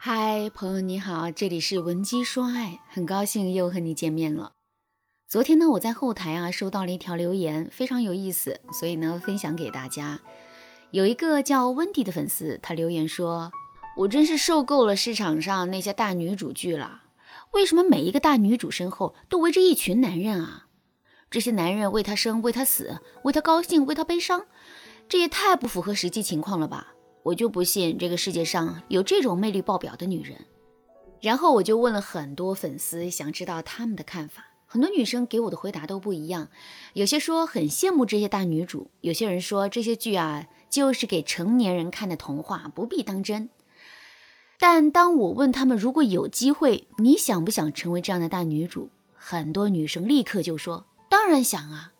嗨，朋友你好，这里是文姬说爱，很高兴又和你见面了。昨天呢，我在后台啊收到了一条留言，非常有意思，所以呢分享给大家。有一个叫温迪的粉丝，他留言说：“我真是受够了市场上那些大女主剧了，为什么每一个大女主身后都围着一群男人啊？这些男人为她生，为她死，为她高兴，为她悲伤，这也太不符合实际情况了吧？我就不信这个世界上有这种魅力爆表的女人。”然后我就问了很多粉丝，想知道他们的看法。很多女生给我的回答都不一样，有些说很羡慕这些大女主，有些人说这些剧啊就是给成年人看的童话，不必当真。但当我问他们如果有机会，你想不想成为这样的大女主？很多女生立刻就说当然想啊。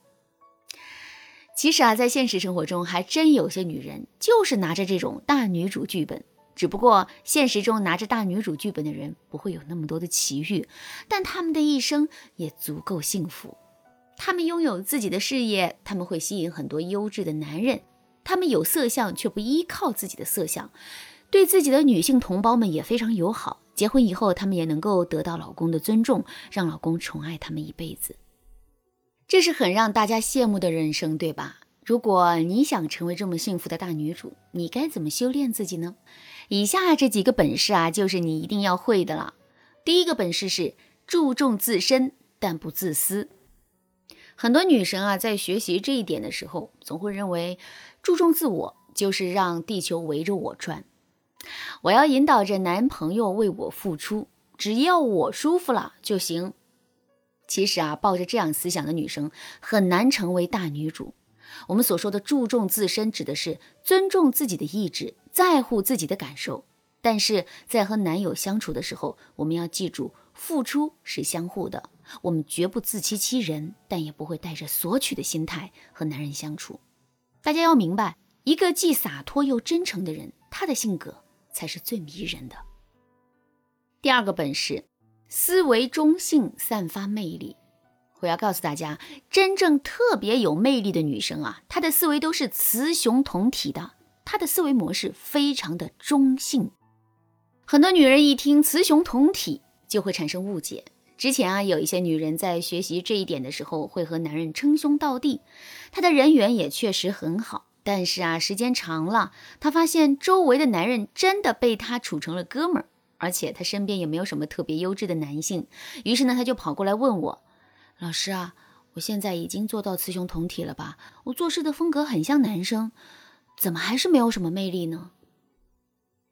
其实啊，在现实生活中还真有些女人就是拿着这种大女主剧本。只不过现实中拿着大女主剧本的人不会有那么多的奇遇，但他们的一生也足够幸福。他们拥有自己的事业，他们会吸引很多优质的男人，他们有色相却不依靠自己的色相，对自己的女性同胞们也非常友好。结婚以后，他们也能够得到老公的尊重，让老公宠爱他们一辈子。这是很让大家羡慕的人生，对吧？如果你想成为这么幸福的大女主，你该怎么修炼自己呢？以下这几个本事啊，就是你一定要会的了。第一个本事是注重自身，但不自私。很多女神啊，在学习这一点的时候，总会认为注重自我就是让地球围着我转。我要引导着男朋友为我付出，只要我舒服了就行。其实啊，抱着这样思想的女生很难成为大女主。我们所说的注重自身，指的是尊重自己的意志，在乎自己的感受。但是在和男友相处的时候，我们要记住，付出是相互的，我们绝不自欺欺人，但也不会带着索取的心态和男人相处。大家要明白，一个既洒脱又真诚的人，他的性格才是最迷人的。第二个本事，思维中性，散发魅力。我要告诉大家，真正特别有魅力的女生啊，她的思维都是雌雄同体的，她的思维模式非常的中性。很多女人一听雌雄同体就会产生误解。之前啊，有一些女人在学习这一点的时候，会和男人称兄道弟，她的人缘也确实很好。但是啊，时间长了，她发现周围的男人真的被她处成了哥们儿，而且他身边也没有什么特别优质的男性。于是呢，他就跑过来问我。老师啊，我现在已经做到雌雄同体了吧？我做事的风格很像男生，怎么还是没有什么魅力呢？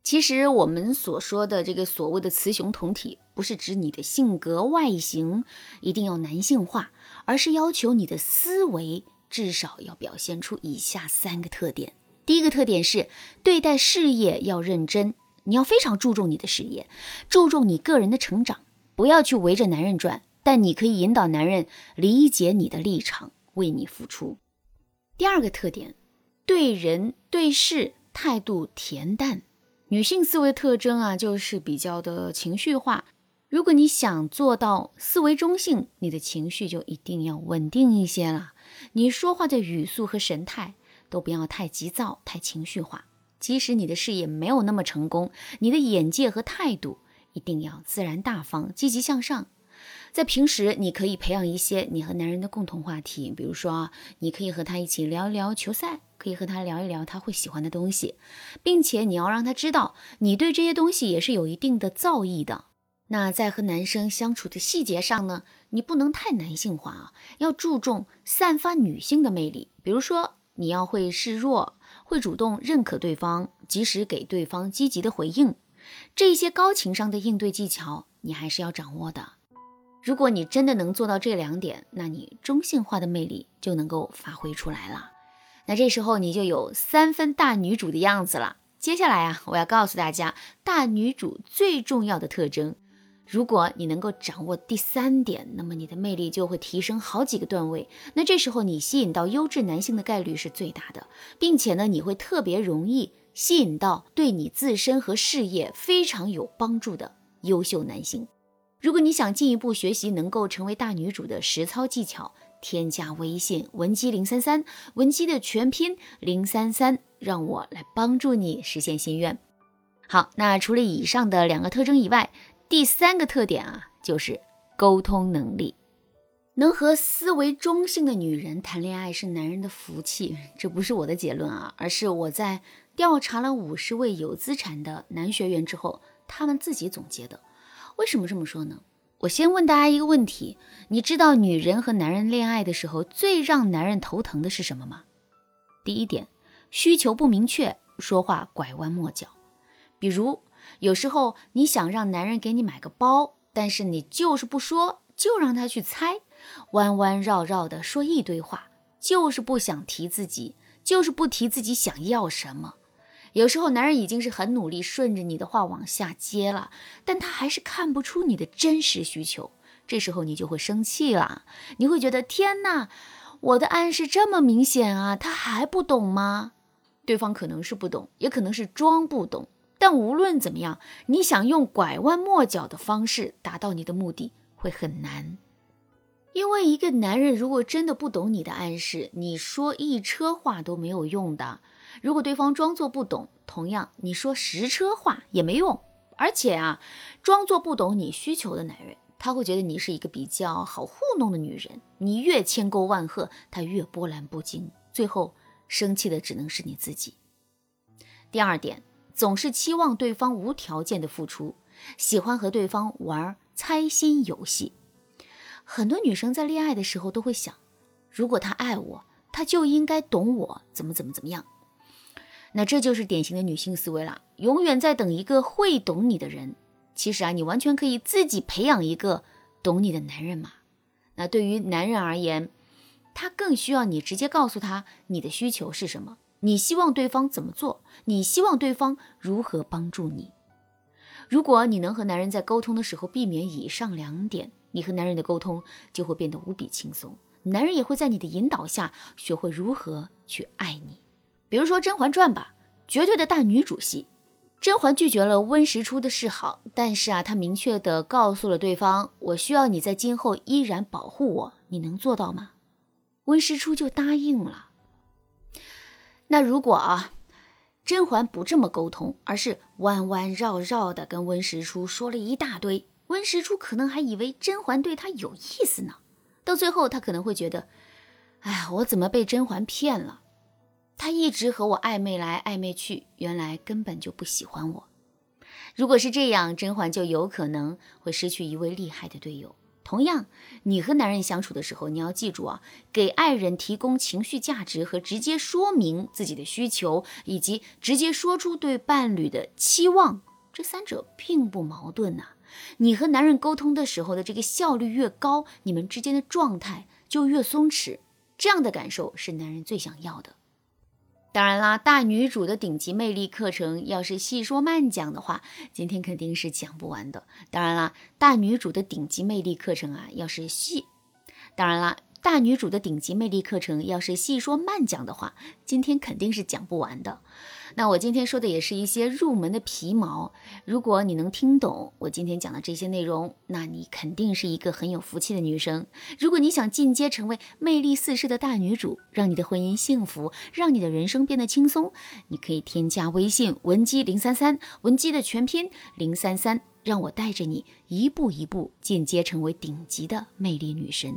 其实我们所说的这个所谓的雌雄同体，不是指你的性格外形一定要男性化，而是要求你的思维至少要表现出以下三个特点。第一个特点是对待事业要认真，你要非常注重你的事业，注重你个人的成长，不要去围着男人转。但你可以引导男人理解你的立场，为你付出。第二个特点，对人对事态度恬淡。女性思维特征啊，就是比较的情绪化。如果你想做到思维中性，你的情绪就一定要稳定一些了。你说话的语速和神态都不要太急躁、太情绪化。即使你的事业没有那么成功，你的眼界和态度一定要自然大方、积极向上。在平时，你可以培养一些你和男人的共同话题，比如说，你可以和他一起聊一聊球赛，可以和他聊一聊他会喜欢的东西，并且你要让他知道，你对这些东西也是有一定的造诣的。那在和男生相处的细节上呢，你不能太男性化啊，要注重散发女性的魅力，比如说，你要会示弱，会主动认可对方，及时给对方积极的回应，这些高情商的应对技巧，你还是要掌握的。如果你真的能做到这两点，那你中性化的魅力就能够发挥出来了。那这时候你就有三分大女主的样子了。接下来啊，我要告诉大家大女主最重要的特征。如果你能够掌握第三点，那么你的魅力就会提升好几个段位。那这时候你吸引到优质男性的概率是最大的，并且呢，你会特别容易吸引到对你自身和事业非常有帮助的优秀男性。如果你想进一步学习能够成为大女主的实操技巧，添加微信文姬零三三，文姬的全拼零三三，让我来帮助你实现心愿。好，那除了以上的两个特征以外，第三个特点啊，就是沟通能力。能和思维中性的女人谈恋爱是男人的福气，这不是我的结论啊，而是我在调查了五十位有资产的男学员之后，他们自己总结的。为什么这么说呢？我先问大家一个问题：你知道女人和男人恋爱的时候最让男人头疼的是什么吗？第一点，需求不明确，说话拐弯抹角。比如，有时候你想让男人给你买个包，但是你就是不说，就让他去猜。弯弯绕绕的说一堆话，就是不想提自己，就是不提自己想要什么。有时候男人已经是很努力顺着你的话往下接了，但他还是看不出你的真实需求。这时候你就会生气了，你会觉得天哪，我的暗示这么明显啊，他还不懂吗？对方可能是不懂，也可能是装不懂。但无论怎么样，你想用拐弯抹角的方式达到你的目的，会很难。因为一个男人如果真的不懂你的暗示，你说一车话都没有用的。如果对方装作不懂，同样你说十车话也没用。而且啊，装作不懂你需求的男人，他会觉得你是一个比较好糊弄的女人。你越千沟万壑，他越波澜不惊，最后生气的只能是你自己。第二点，总是期望对方无条件的付出，喜欢和对方玩猜心游戏。很多女生在恋爱的时候都会想，如果他爱我，他就应该懂我，怎么怎么怎么样。那这就是典型的女性思维了，永远在等一个会懂你的人。其实啊，你完全可以自己培养一个懂你的男人嘛。那对于男人而言，他更需要你直接告诉他你的需求是什么，你希望对方怎么做，你希望对方如何帮助你。如果你能和男人在沟通的时候避免以上两点。你和男人的沟通就会变得无比轻松，男人也会在你的引导下学会如何去爱你。比如说《甄嬛传》吧，绝对的大女主戏，甄嬛拒绝了温实初的示好，但是啊，她明确的告诉了对方：“我需要你在今后依然保护我，你能做到吗？”温实初就答应了。那如果啊，甄嬛不这么沟通，而是弯弯绕绕的跟温实初说了一大堆。温实初可能还以为甄嬛对他有意思呢，到最后他可能会觉得，哎，我怎么被甄嬛骗了？他一直和我暧昧来暧昧去，原来根本就不喜欢我。如果是这样，甄嬛就有可能会失去一位厉害的队友。同样，你和男人相处的时候，你要记住啊，给爱人提供情绪价值和直接说明自己的需求，以及直接说出对伴侣的期望，这三者并不矛盾呐。你和男人沟通的时候的这个效率越高，你们之间的状态就越松弛，这样的感受是男人最想要的。当然啦，大女主的顶级魅力课程要是细说慢讲的话，今天肯定是讲不完的。当然啦，大女主的顶级魅力课程啊，要是细，当然啦。大女主的顶级魅力课程，要是细说慢讲的话，今天肯定是讲不完的。那我今天说的也是一些入门的皮毛，如果你能听懂我今天讲的这些内容，那你肯定是一个很有福气的女生。如果你想进阶成为魅力四射的大女主，让你的婚姻幸福，让你的人生变得轻松，你可以添加微信文姬零三三，文姬的全拼零三三，让我带着你一步一步进阶成为顶级的魅力女神。